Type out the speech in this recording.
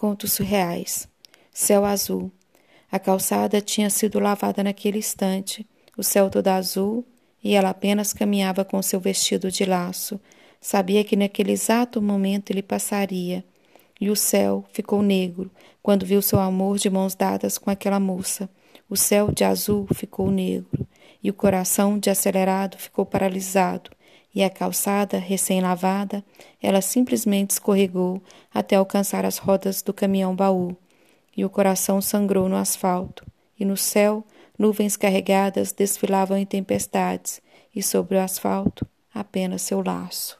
Contos surreais. Céu azul. A calçada tinha sido lavada naquele instante, o céu todo azul, e ela apenas caminhava com seu vestido de laço. Sabia que naquele exato momento ele passaria. E o céu ficou negro quando viu seu amor de mãos dadas com aquela moça. O céu de azul ficou negro, e o coração de acelerado ficou paralisado e a calçada, recém-lavada, ela simplesmente escorregou até alcançar as rodas do caminhão baú, e o coração sangrou no asfalto, e no céu, nuvens carregadas desfilavam em tempestades, e sobre o asfalto, apenas seu laço.